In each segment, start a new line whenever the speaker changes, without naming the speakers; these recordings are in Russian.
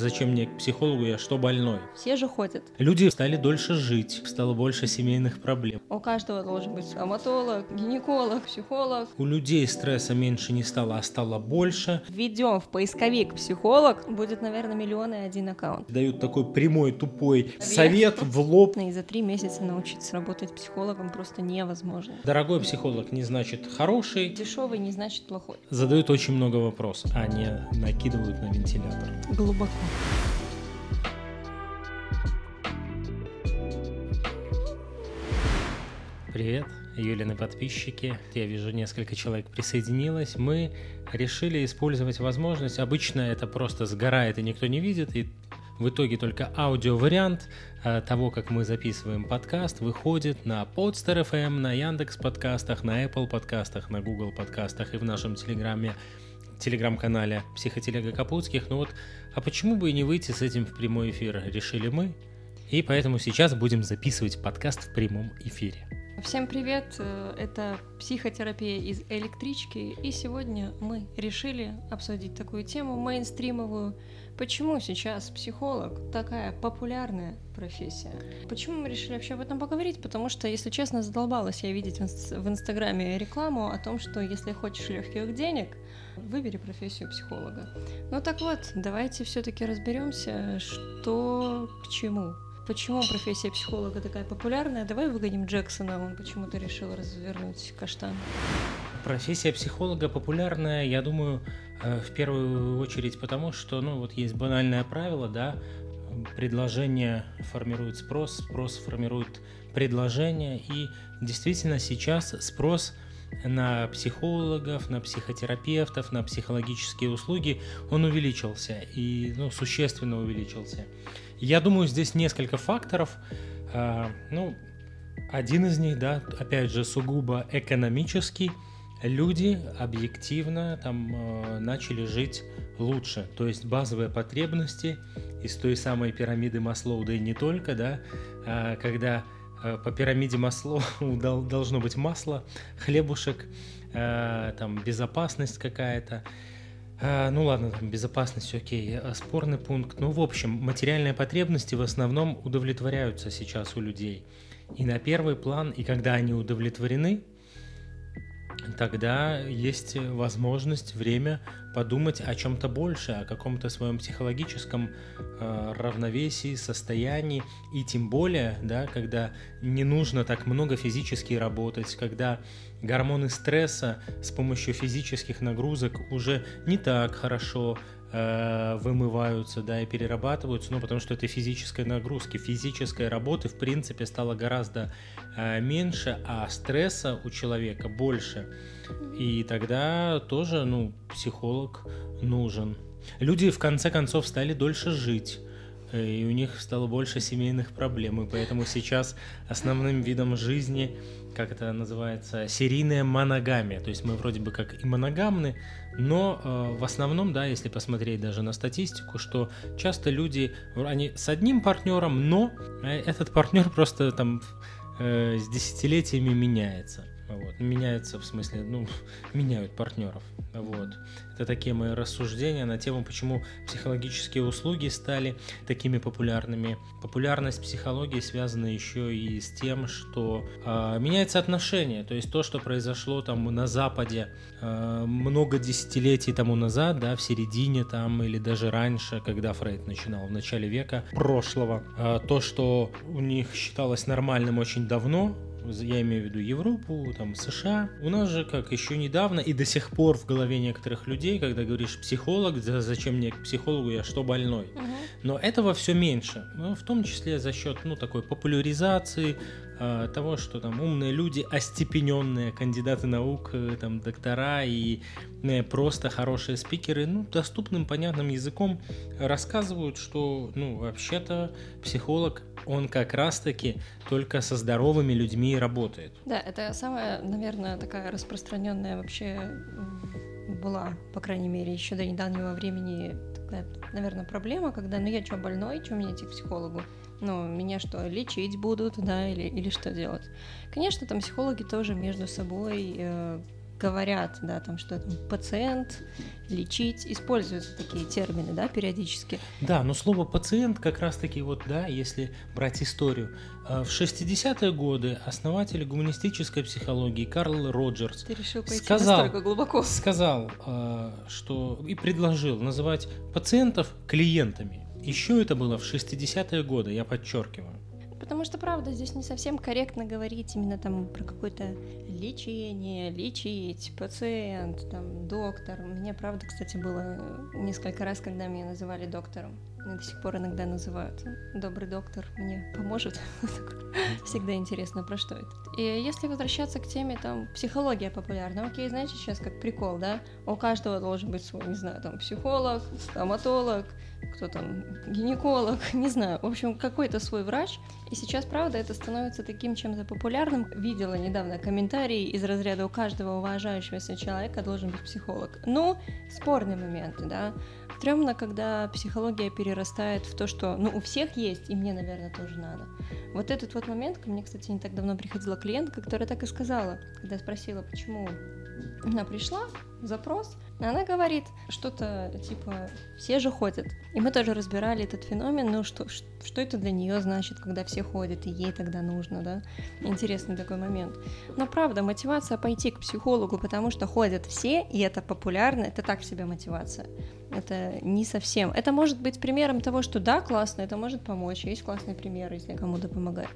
Зачем мне к психологу, я что больной?
Все же ходят.
Люди стали дольше жить, стало больше семейных проблем.
У каждого должен быть стоматолог, гинеколог, психолог.
У людей стресса меньше не стало, а стало больше.
Введем в поисковик психолог, будет, наверное, миллион и один аккаунт.
Дают такой прямой, тупой совет в лоб.
И за три месяца научиться работать психологом просто невозможно.
Дорогой психолог не значит хороший.
Дешевый не значит плохой.
Задают очень много вопросов, а не накидывают на вентилятор.
Глубоко.
Привет, Юлины подписчики. Я вижу, несколько человек присоединилось. Мы решили использовать возможность. Обычно это просто сгорает и никто не видит. И в итоге только аудиовариант э, того, как мы записываем подкаст, выходит на Podster FM, на Яндекс подкастах, на Apple подкастах, на Google подкастах и в нашем телеграме телеграм-канале Психотелега Капутских. Ну вот, а почему бы и не выйти с этим в прямой эфир, решили мы. И поэтому сейчас будем записывать подкаст в прямом эфире.
Всем привет, э, это психотерапия из электрички, и сегодня мы решили обсудить такую тему мейнстримовую. Почему сейчас психолог такая популярная профессия? Почему мы решили вообще об этом поговорить? Потому что, если честно, задолбалась я видеть в, инст- в Инстаграме рекламу о том, что если хочешь легких денег, выбери профессию психолога. Ну так вот, давайте все-таки разберемся, что к чему. Почему профессия психолога такая популярная? Давай выгоним Джексона, он почему-то решил развернуть каштан.
Профессия психолога популярная, я думаю, э, в первую очередь потому, что, ну, вот есть банальное правило, да, предложение формирует спрос, спрос формирует предложение, и действительно сейчас спрос на психологов, на психотерапевтов, на психологические услуги, он увеличился, и, ну, существенно увеличился. Я думаю, здесь несколько факторов. А, ну, один из них, да, опять же, сугубо экономический. Люди объективно там э, начали жить лучше. То есть базовые потребности из той самой пирамиды Маслоу, да и не только, да, а, когда по пирамиде Маслоу должно быть масло, хлебушек, э, там безопасность какая-то. А, ну ладно, там безопасность, окей, спорный пункт. Ну, в общем, материальные потребности в основном удовлетворяются сейчас у людей. И на первый план, и когда они удовлетворены, тогда есть возможность, время подумать о чем-то больше, о каком-то своем психологическом э, равновесии, состоянии, и тем более, да, когда не нужно так много физически работать, когда гормоны стресса с помощью физических нагрузок уже не так хорошо э, вымываются, да, и перерабатываются, ну, потому что это физическая нагрузки, физической работы, в принципе, стало гораздо э, меньше, а стресса у человека больше. И тогда тоже, ну, психолог нужен. Люди, в конце концов, стали дольше жить и у них стало больше семейных проблем, и поэтому сейчас основным видом жизни как это называется, серийная моногамия. То есть мы вроде бы как и моногамны, но э, в основном, да, если посмотреть даже на статистику, что часто люди, они с одним партнером, но э, этот партнер просто там э, с десятилетиями меняется. Вот. Меняется, в смысле, ну, меняют партнеров. Вот. Это такие мои рассуждения на тему, почему психологические услуги стали такими популярными. Популярность психологии связана еще и с тем, что э, меняется отношение. То есть то, что произошло там на Западе э, много десятилетий тому назад, да, в середине там или даже раньше, когда Фрейд начинал в начале века прошлого, э, то, что у них считалось нормальным очень давно, я имею в виду Европу, там, США. У нас же, как еще недавно и до сих пор в голове некоторых людей, когда говоришь психолог, зачем мне к психологу, я что больной? Угу. Но этого все меньше, ну, в том числе за счет, ну, такой популяризации, э, того, что там умные люди, остепененные кандидаты наук, э, там, доктора и э, просто хорошие спикеры, ну, доступным, понятным языком рассказывают, что, ну, вообще-то психолог он как раз-таки только со здоровыми людьми работает.
Да, это самая, наверное, такая распространенная вообще была, по крайней мере, еще до недавнего времени такая, наверное, проблема, когда, ну я что, больной, что мне идти к психологу? Ну, меня что, лечить будут, да, или, или что делать? Конечно, там психологи тоже между собой э, говорят, да, там что там пациент, лечить, используются такие термины, да, периодически.
Да, но слово пациент как раз-таки вот, да, если брать историю, э, в 60-е годы основатель гуманистической психологии Карл Роджерс сказал,
глубоко.
сказал, э, что и предложил называть пациентов клиентами. Еще это было в 60-е годы, я подчеркиваю.
Потому что, правда, здесь не совсем корректно говорить именно там про какое-то лечение, лечить, пациент, там, доктор. Мне, правда, кстати, было несколько раз, когда меня называли доктором. Меня до сих пор иногда называют. Добрый доктор мне поможет. Всегда интересно, про что это. И если возвращаться к теме, там, психология популярна. Окей, знаете, сейчас как прикол, да? У каждого должен быть свой, не знаю, там, психолог, стоматолог, кто там, гинеколог, не знаю, в общем, какой-то свой врач. И сейчас, правда, это становится таким чем-то популярным. Видела недавно комментарий из разряда «У каждого уважающегося человека должен быть психолог». Ну, спорный момент, да. Стремно, когда психология перерастает в то, что, ну, у всех есть, и мне, наверное, тоже надо. Вот этот вот момент, ко мне, кстати, не так давно приходила клиентка, которая так и сказала, когда спросила, почему она пришла, запрос, она говорит что-то типа «все же ходят». И мы тоже разбирали этот феномен, ну что, что это для нее значит, когда все ходят, и ей тогда нужно, да? Интересный такой момент. Но правда, мотивация пойти к психологу, потому что ходят все, и это популярно, это так себе мотивация. Это не совсем. Это может быть примером того, что да, классно, это может помочь, есть классный пример, если кому-то помогает.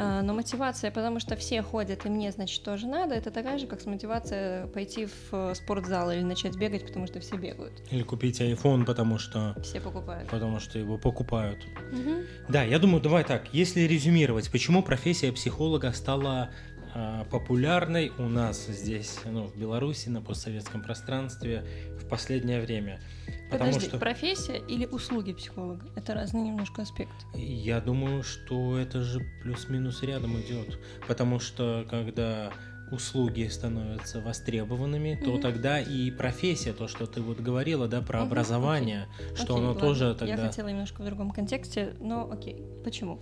А, но мотивация, потому что все ходят, и мне, значит, тоже надо, это такая же, как с мотивацией пойти в э, спортзал или начать бегать, потому что все бегают.
Или купить iPhone, потому что...
Все покупают.
Потому что его покупают.
Угу.
Да, я думаю, давай так, если резюмировать, почему профессия психолога стала популярной у нас здесь, ну, в Беларуси, на постсоветском пространстве в последнее время.
Потому Подожди, что... профессия или услуги психолога? Это разный немножко аспект.
Я думаю, что это же плюс-минус рядом идет. Потому что когда услуги становятся востребованными, то mm-hmm. тогда и профессия, то, что ты вот говорила, да, про mm-hmm. образование, okay. что okay, оно ладно. тоже тогда...
Я хотела немножко в другом контексте, но окей, почему?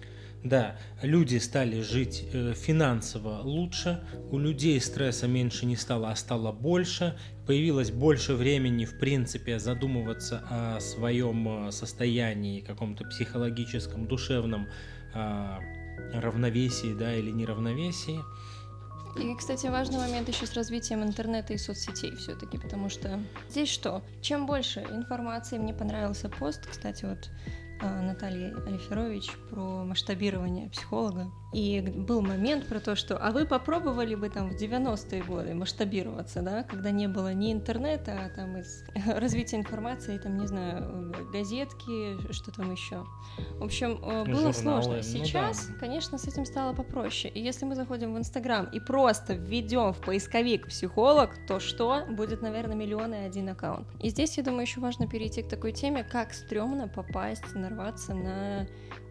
Да, люди стали жить э, финансово лучше, у людей стресса меньше не стало, а стало больше, появилось больше времени, в принципе, задумываться о своем э, состоянии, каком-то психологическом, душевном э, равновесии, да, или неравновесии.
И, кстати, важный момент еще с развитием интернета и соцсетей все-таки, потому что здесь что? Чем больше информации, мне понравился пост, кстати, вот а, Натальи Алиферович про масштабирование психолога. И был момент про то, что «а вы попробовали бы там в 90-е годы масштабироваться, да, когда не было ни интернета, а там из развития информации, там, не знаю, газетки, что там еще. В общем, э, было Журналы. сложно. Сейчас, ну, да. конечно, с этим стало попроще. И если мы заходим в Инстаграм и просто введем в поисковик психолог, то что? Будет, наверное, миллион и один аккаунт. И здесь, я думаю, еще важно перейти к такой теме, как стрёмно попасть, нарваться на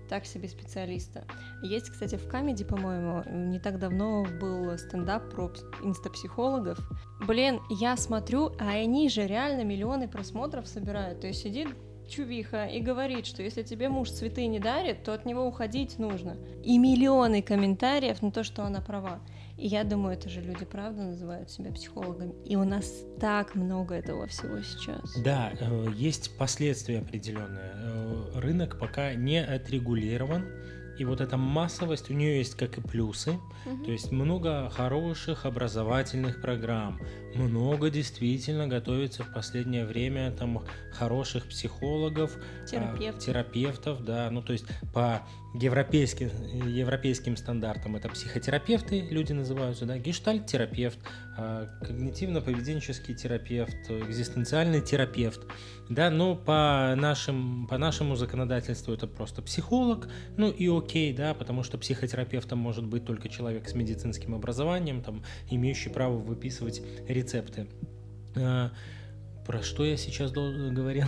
так себе специалиста. Есть, кстати, в Камеди, по-моему, не так давно был стендап про инстапсихологов. Блин, я смотрю, а они же реально миллионы просмотров собирают. То есть сидит чувиха и говорит, что если тебе муж цветы не дарит, то от него уходить нужно. И миллионы комментариев на то, что она права. И я думаю, это же люди, правда, называют себя психологами. И у нас так много этого всего сейчас.
Да, э, есть последствия определенные. Рынок пока не отрегулирован. И вот эта массовость, у нее есть как и плюсы, угу. то есть много хороших образовательных программ, много действительно готовится в последнее время там хороших психологов,
Терапевт.
а, терапевтов, да, ну то есть по европейским, европейским стандартам это психотерапевты, люди называются, да, гештальт-терапевт, а, когнитивно-поведенческий терапевт, экзистенциальный терапевт, да, но по, нашим, по нашему законодательству это просто психолог, ну и окей, да, потому что психотерапевтом может быть только человек с медицинским образованием, там, имеющий право выписывать рецепты. А, про что я сейчас говорил?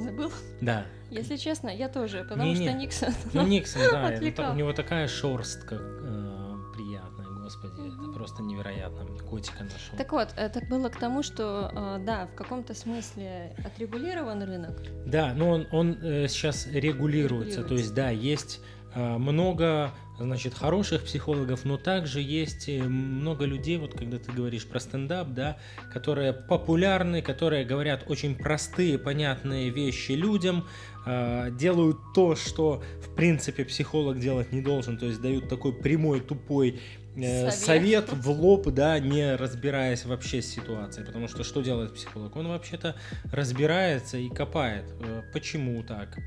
Забыл?
Да.
Если честно, я тоже, потому не, что Никсон.
Ну, Никсон, да, у него такая шорстка э, приятная, господи, это просто невероятно. Мне котика нашел.
Так вот, это было к тому, что, э, да, в каком-то смысле отрегулирован рынок.
Да, но он, он э, сейчас регулируется, регулируется, то есть, да, есть э, много значит, хороших психологов, но также есть э, много людей, вот когда ты говоришь про стендап, да, которые популярны, которые говорят очень простые, понятные вещи людям, э, делают то, что, в принципе, психолог делать не должен, то есть дают такой прямой, тупой Э, совет. совет в лоб, да, не разбираясь вообще с ситуацией. Потому что что делает психолог? Он вообще-то разбирается и копает. Э, почему так?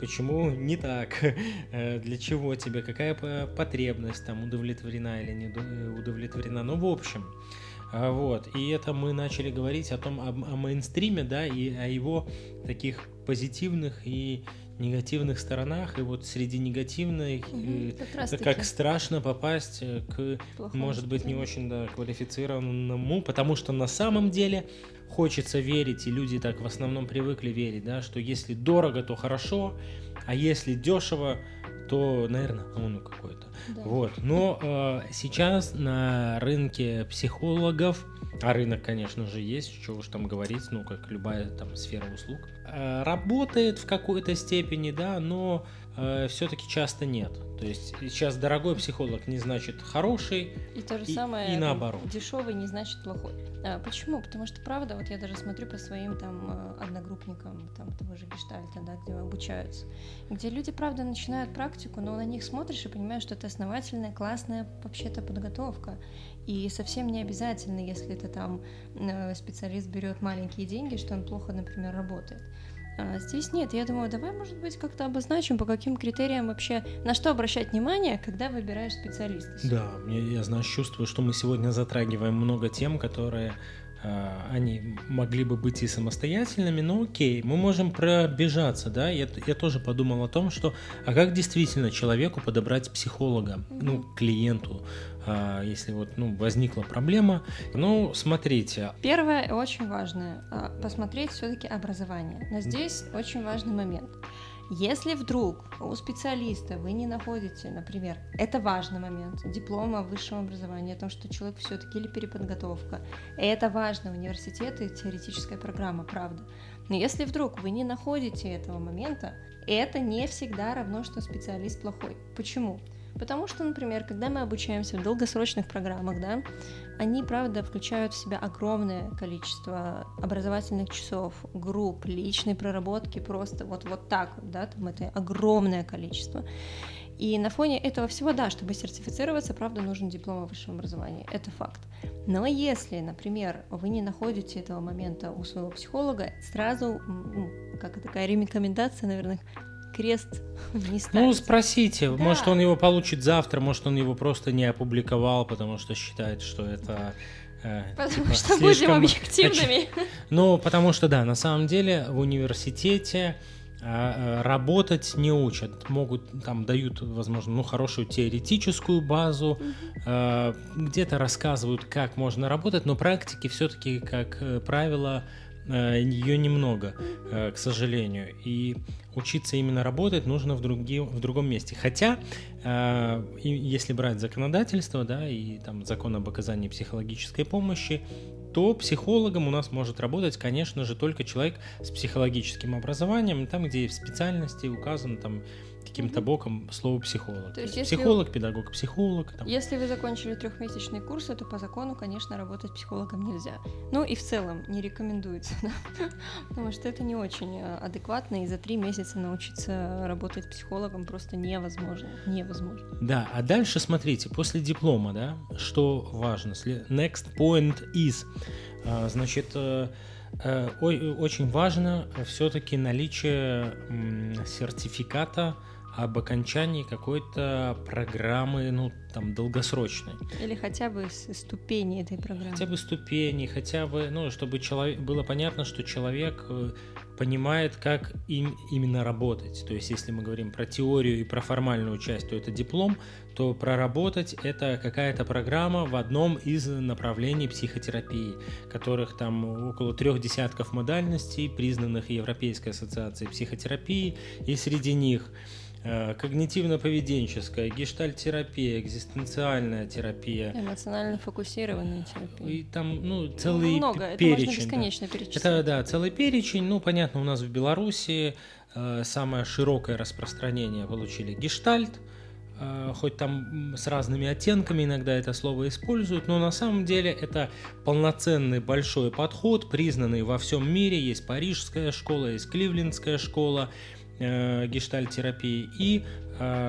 Почему не так? Э, для чего тебе? Какая потребность там удовлетворена или не удовлетворена? Ну, в общем. Вот. И это мы начали говорить о том, о, о мейнстриме, да, и о его таких позитивных и негативных сторонах, и вот среди негативных, угу, как, как страшно попасть э, к, Плохому может быть, не очень да, квалифицированному, потому что на самом деле хочется верить, и люди так в основном привыкли верить, да, что если дорого, то хорошо, а если дешево, то, наверное, ну какой-то. Да. Вот. Но э, сейчас на рынке психологов, а рынок, конечно же, есть, что уж там говорить, ну, как любая там сфера услуг, э, работает в какой-то степени, да, но э, все-таки часто нет. То есть сейчас дорогой психолог не значит хороший.
И то же и, самое. И наоборот. Дешевый не значит плохой. А, почему? Потому что правда, вот я даже смотрю по своим там э, одногруппникам там того же гештальта, да, где обучаются, где люди правда начинают практику, но на них смотришь и понимаешь, что это основательная, классная вообще-то подготовка. И совсем не обязательно, если это там э, специалист берет маленькие деньги, что он плохо, например, работает. А здесь нет. Я думаю, давай, может быть, как-то обозначим, по каким критериям вообще, на что обращать внимание, когда выбираешь специалиста.
Да, я, я знаешь, чувствую, что мы сегодня затрагиваем много тем, которые они могли бы быть и самостоятельными, но окей, мы можем пробежаться, да, я, я тоже подумал о том, что, а как действительно человеку подобрать психолога, mm-hmm. ну, клиенту, а, если вот, ну, возникла проблема, ну, смотрите.
Первое, очень важное, а, посмотреть все-таки образование, но здесь очень важный момент – если вдруг у специалиста вы не находите, например, это важный момент, диплома высшего образования, о том, что человек все-таки или переподготовка, это важно, университеты, теоретическая программа, правда. Но если вдруг вы не находите этого момента, это не всегда равно, что специалист плохой. Почему? Потому что, например, когда мы обучаемся в долгосрочных программах, да, они, правда, включают в себя огромное количество образовательных часов, групп, личной проработки, просто вот, вот так да, там это огромное количество. И на фоне этого всего, да, чтобы сертифицироваться, правда, нужен диплом о высшем образовании. Это факт. Но если, например, вы не находите этого момента у своего психолога, сразу, как такая рекомендация, наверное, крест не ставить.
Ну, спросите, да. может, он его получит завтра, может, он его просто не опубликовал, потому что считает, что это...
Э, потому типа, что будем объективными.
Ну, потому что, да, на самом деле в университете а, э, работать не учат, могут там дают, возможно, ну хорошую теоретическую базу, mm-hmm. где-то рассказывают, как можно работать, но практики все-таки, как э, правило, ее немного, к сожалению. И учиться именно работать нужно в, други, в другом месте. Хотя, э, если брать законодательство, да, и там закон об оказании психологической помощи, то психологом у нас может работать, конечно же, только человек с психологическим образованием, там, где в специальности указано там каким-то боком слово психолог. То есть, если психолог, педагог, психолог.
Там. Если вы закончили трехмесячные курсы, то по закону, конечно, работать психологом нельзя. Ну и в целом не рекомендуется, да? потому что это не очень э, адекватно, и за три месяца научиться работать психологом просто невозможно. Невозможно.
Да, а дальше смотрите, после диплома, да, что важно? Next point is, а, значит, э, э, очень важно все-таки наличие сертификата об окончании какой-то программы, ну, там, долгосрочной.
Или хотя бы ступени этой программы.
Хотя бы ступени, хотя бы, ну, чтобы человек, было понятно, что человек э, понимает, как им именно работать. То есть, если мы говорим про теорию и про формальную часть, то это диплом, то проработать это какая-то программа в одном из направлений психотерапии, которых там около трех десятков модальностей, признанных Европейской ассоциацией психотерапии, и среди них когнитивно-поведенческая, гештальтерапия, экзистенциальная терапия.
Эмоционально фокусированная терапия.
И там, ну, целый
Много,
перечень.
это можно бесконечно
да.
перечислять.
Это, да, целый перечень. Ну, понятно, у нас в Беларуси э, самое широкое распространение получили гештальт, э, хоть там с разными оттенками иногда это слово используют, но на самом деле это полноценный большой подход, признанный во всем мире. Есть парижская школа, есть кливлендская школа, э, гештальтерапии. И,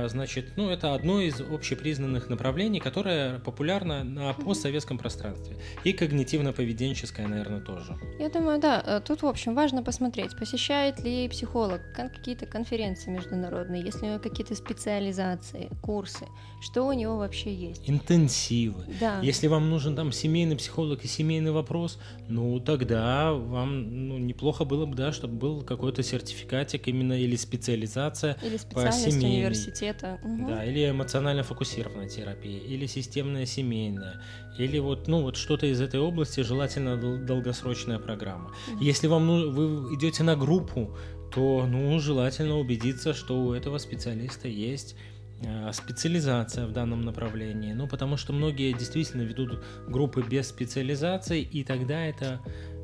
значит, ну, это одно из общепризнанных направлений, которое популярно на постсоветском пространстве. И когнитивно-поведенческое, наверное, тоже.
Я думаю, да. э, Тут, в общем, важно посмотреть, посещает ли психолог какие-то конференции международные, есть ли у него какие-то специализации, курсы, что у него вообще есть.
Интенсивы.
Да.
Если вам нужен там семейный психолог и семейный вопрос, ну тогда вам ну, неплохо было бы, да, чтобы был какой-то сертификатик именно или специализация,
Или специальность
семейной.
Университета. Мгм.
да, или эмоционально фокусированная терапия, или системная семейная, или вот, ну вот что-то из этой области, желательно дол- долгосрочная программа.
Мгм.
Если вам ну, вы идете на группу, то ну желательно убедиться, что у этого специалиста есть э, специализация в данном направлении. Ну, потому что многие действительно ведут группы без специализации, и тогда это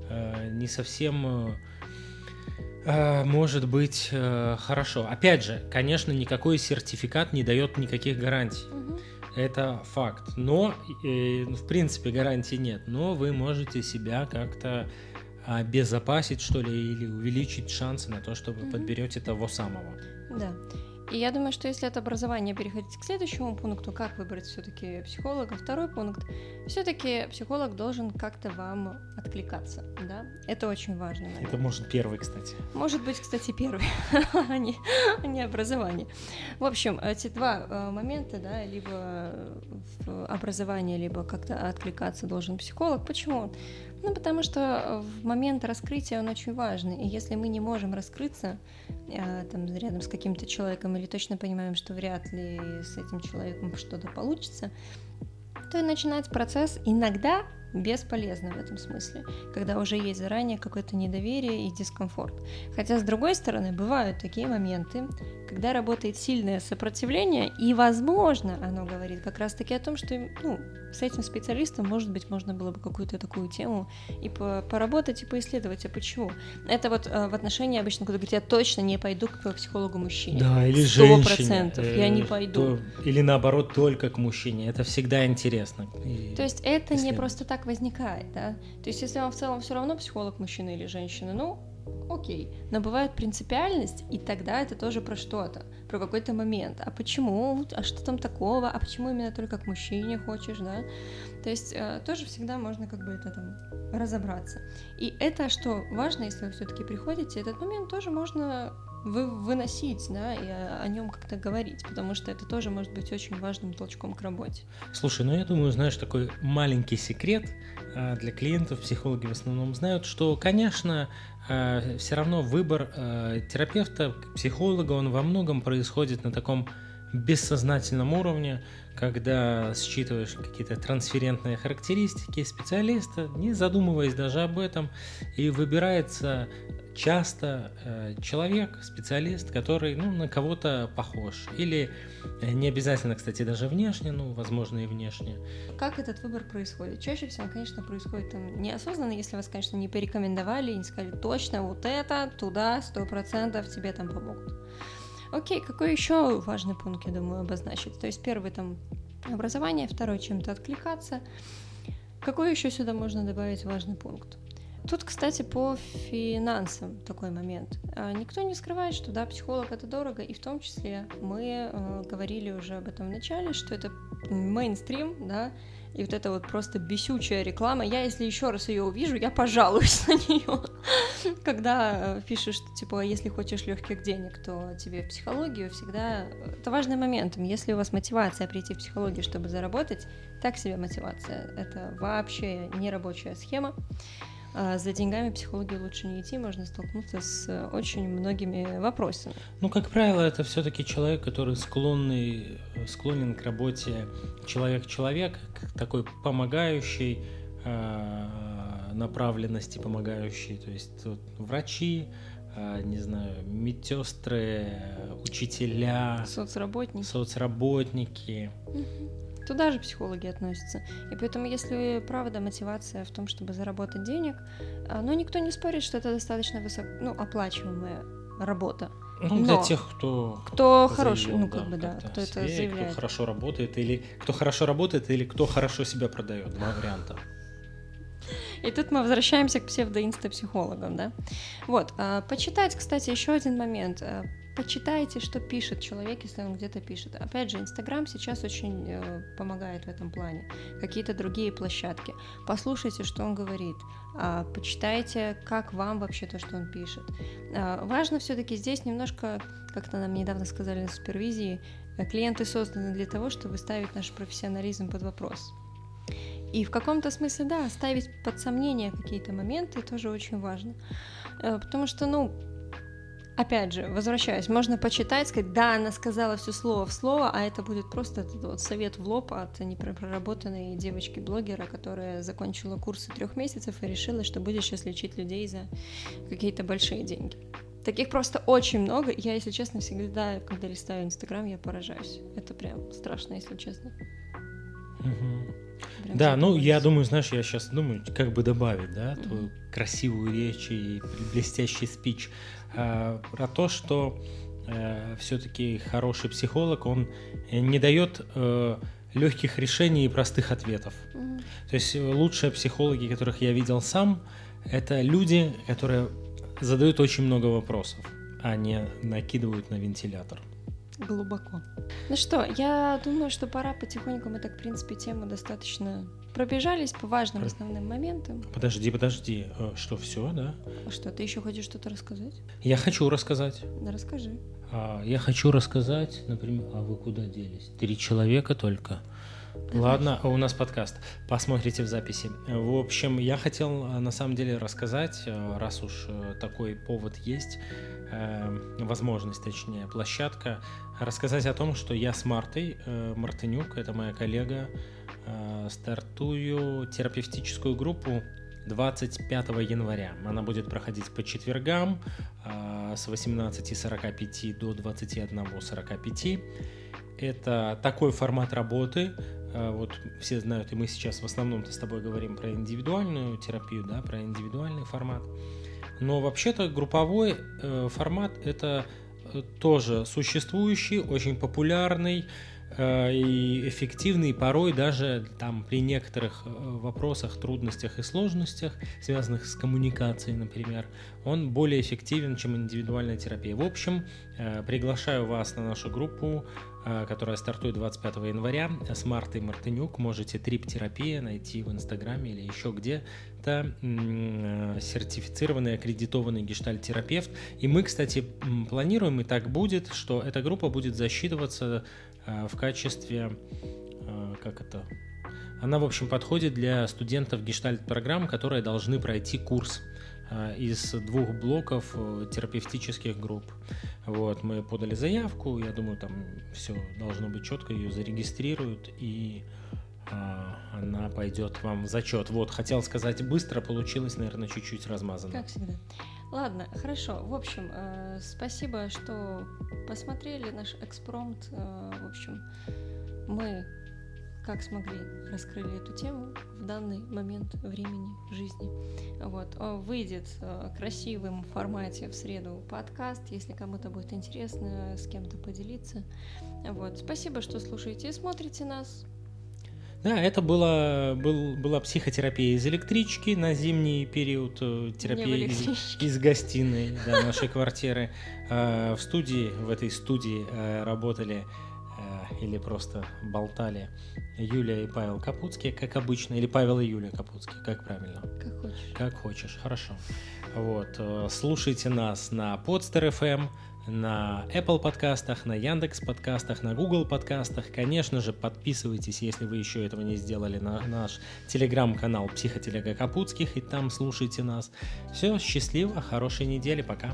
э, не совсем э, может быть э, хорошо. Опять же, конечно, никакой сертификат не дает никаких гарантий. Это факт. Но, э, в принципе, гарантий нет. Но вы можете себя как-то обезопасить, что ли, или увеличить шансы на то, что вы подберете того самого.
Да. И я думаю, что если от образования переходить к следующему пункту, как выбрать все-таки психолога, второй пункт, все-таки психолог должен как-то вам откликаться, да? Это очень важно. наверное.
Это может первый, кстати.
Может быть, кстати, первый, а не, а не образование. В общем, эти два э, момента, да, либо в образовании, либо как-то откликаться должен психолог. Почему? Ну, потому что э, в момент раскрытия он очень важный. И если мы не можем раскрыться э, там рядом с каким-то человеком или точно понимаем, что вряд ли с этим человеком что-то получится, то и начинать процесс иногда бесполезно в этом смысле, когда уже есть заранее какое-то недоверие и дискомфорт. Хотя, с другой стороны, бывают такие моменты, когда работает сильное сопротивление, и, возможно, оно говорит как раз-таки о том, что ну, с этим специалистом, может быть, можно было бы какую-то такую тему и по- поработать, и поисследовать, а почему. Это вот э, в отношении обычно, когда говорят, я точно не пойду к психологу-мужчине.
Да, или
Сто
женщине.
процентов, я не
э,
пойду.
то- или наоборот, только к мужчине. Это всегда интересно. И-
То есть это не просто так возникает, да? То есть если вам в целом все равно психолог мужчина или женщина, ну, окей. Но бывает принципиальность, и тогда это тоже про что-то, про какой-то момент. А почему? А что там такого? А почему именно только к мужчине хочешь, да? То есть э, тоже всегда можно как бы это там разобраться. И это, что важно, если вы все-таки приходите, этот момент тоже можно вы выносить, да, и о, нем как-то говорить, потому что это тоже может быть очень важным толчком к работе.
Слушай, ну я думаю, знаешь, такой маленький секрет а, для клиентов, психологи в основном знают, что, конечно, все равно выбор а, терапевта, психолога, он во многом происходит на таком бессознательном уровне, когда считываешь какие-то трансферентные характеристики специалиста, не задумываясь даже об этом, и выбирается часто э, человек, специалист, который ну, на кого-то похож. Или э, не обязательно, кстати, даже внешне, ну, возможно, и внешне.
Как этот выбор происходит? Чаще всего, конечно, происходит там неосознанно, если вас, конечно, не порекомендовали и не сказали точно вот это, туда, сто процентов тебе там помогут. Окей, какой еще важный пункт, я думаю, обозначить? То есть первый там образование, второй чем-то откликаться. Какой еще сюда можно добавить важный пункт? Тут, кстати, по финансам такой момент. А, Никто не скрывает, что да, психолог это дорого, и в том числе мы э, говорили уже об этом в начале, что это мейнстрим, да, и вот это вот просто бесючая реклама. Я, если еще раз ее увижу, я пожалуюсь на нее. Когда э, пишешь, что типа, если хочешь легких денег, то тебе в психологию всегда. Это важный момент. Если у вас мотивация прийти в психологию, чтобы заработать, так себе мотивация. Это вообще не рабочая схема. А За деньгами психологию лучше не идти, можно столкнуться с очень многими вопросами.
Ну, как правило, это все-таки человек, который склонный, склонен к работе человек-человек, к такой помогающей э, направленности, помогающей, то есть вот, врачи, э, не знаю, медсестры, учителя,
Соцработники.
соцработники.
Мгм. Туда же психологи относятся. И поэтому, если правда мотивация в том, чтобы заработать денег, а, ну, никто не спорит, что это достаточно высоко, ну, оплачиваемая работа.
Ну, для
Но
тех, кто
Кто хороший, ну, как бы, да, кто это
себе, и
заявляет.
кто хорошо работает, или кто хорошо работает, или кто хорошо себя продает. Два варианта.
И тут мы возвращаемся к псевдоинстапсихологам, да? Вот, а, почитать, кстати, еще один момент. Почитайте, что пишет человек, если он где-то пишет. Опять же, Инстаграм сейчас очень э, помогает в этом плане. Какие-то другие площадки. Послушайте, что он говорит. А, почитайте, как вам вообще то, что он пишет. А, важно все-таки здесь немножко, как-то нам недавно сказали на супервизии, э, клиенты созданы для того, чтобы ставить наш профессионализм под вопрос. И в каком-то смысле, да, ставить под сомнение какие-то моменты тоже очень важно. Э, Потому что, ну, опять же, возвращаясь, можно почитать, сказать, да, она сказала все слово в слово, а это будет просто этот вот совет в лоб от непроработанной девочки-блогера, которая закончила курсы трех месяцев и решила, что будет сейчас лечить людей за какие-то большие деньги. Таких просто очень много. Я, если честно, всегда, когда листаю Инстаграм, я поражаюсь. Это прям страшно, если честно.
Мгм.
Прям
Да, ну я думаю, знаешь, я сейчас думаю, как бы добавить, да, твою красивую речь и блестящий спич а, про то, что все-таки хороший психолог, он э, не дает легких решений и простых ответов.
Мгм.
То есть э, лучшие психологи, которых я видел сам, это люди, которые задают очень много вопросов, а не накидывают на вентилятор.
Глубоко. Ну что, я думаю, что пора потихоньку. Мы так, в принципе, тему достаточно пробежались по важным
Про-
основным моментам.
Подожди, подожди, э, что все, да?
А что, ты еще хочешь что-то рассказать?
Я хочу рассказать.
Да расскажи.
А, Я хочу рассказать, например, а вы куда делись? Три человека только. Ладно, а у нас подкаст. Посмотрите в записи. В общем, я хотел а, на самом деле рассказать, а, раз уж э, такой повод есть, э, возможность, точнее, площадка, рассказать о том, что я с Мартой э, Мартынюк, это моя коллега, э, стартую терапевтическую группу 25 января. Она будет проходить по четвергам с 18.45 до 21.45. Это такой формат работы. Вот все знают, и мы сейчас в основном-то с тобой говорим про индивидуальную терапию, да, про индивидуальный формат. Но вообще-то групповой э, формат это э, тоже существующий, очень популярный э, и эффективный, порой даже там при некоторых вопросах, трудностях и сложностях, связанных с коммуникацией, например, он более эффективен, чем индивидуальная терапия. В общем, приглашаю вас на нашу группу, которая стартует 25 января с Мартой Мартынюк. Можете трип-терапия найти в Инстаграме или еще где-то. Э, Сертифицированный, аккредитованный гештальт-терапевт. И мы, кстати, планируем, и так будет, что эта группа будет засчитываться э, в качестве, э, как это, она, в общем, подходит для студентов гештальт-программ, которые должны пройти курс э, из двух блоков э, терапевтических групп. Вот, мы подали заявку, я думаю, там все должно быть четко, ее зарегистрируют, и а, она пойдет вам в зачет. Вот, хотел сказать быстро, получилось, наверное, чуть-чуть размазано.
Как всегда. Ладно, хорошо. В общем, э, спасибо, что посмотрели наш экспромт. Э, в общем, мы как смогли раскрыли эту тему в данный момент времени в жизни. Вот. Выйдет э, красивым формате в среду подкаст, если кому-то будет интересно с кем-то поделиться. Вот. Спасибо, что слушаете и смотрите нас.
Да, это было, был, была психотерапия из электрички на зимний период, э, терапия
в
из, из гостиной да, нашей квартиры. Э, В студии, в этой студии работали или просто болтали Юлия и Павел Капуцкий, как обычно, или Павел и Юлия Капуцкий, как правильно?
Как хочешь.
Как хочешь, хорошо. Вот, э, слушайте нас на Podster FM, на Apple подкастах, на Яндекс подкастах, на Google подкастах. Конечно же, подписывайтесь, если вы еще этого не сделали, на наш телеграм-канал Психотелега Капутских, и там слушайте нас. Все, счастливо, хорошей недели, пока.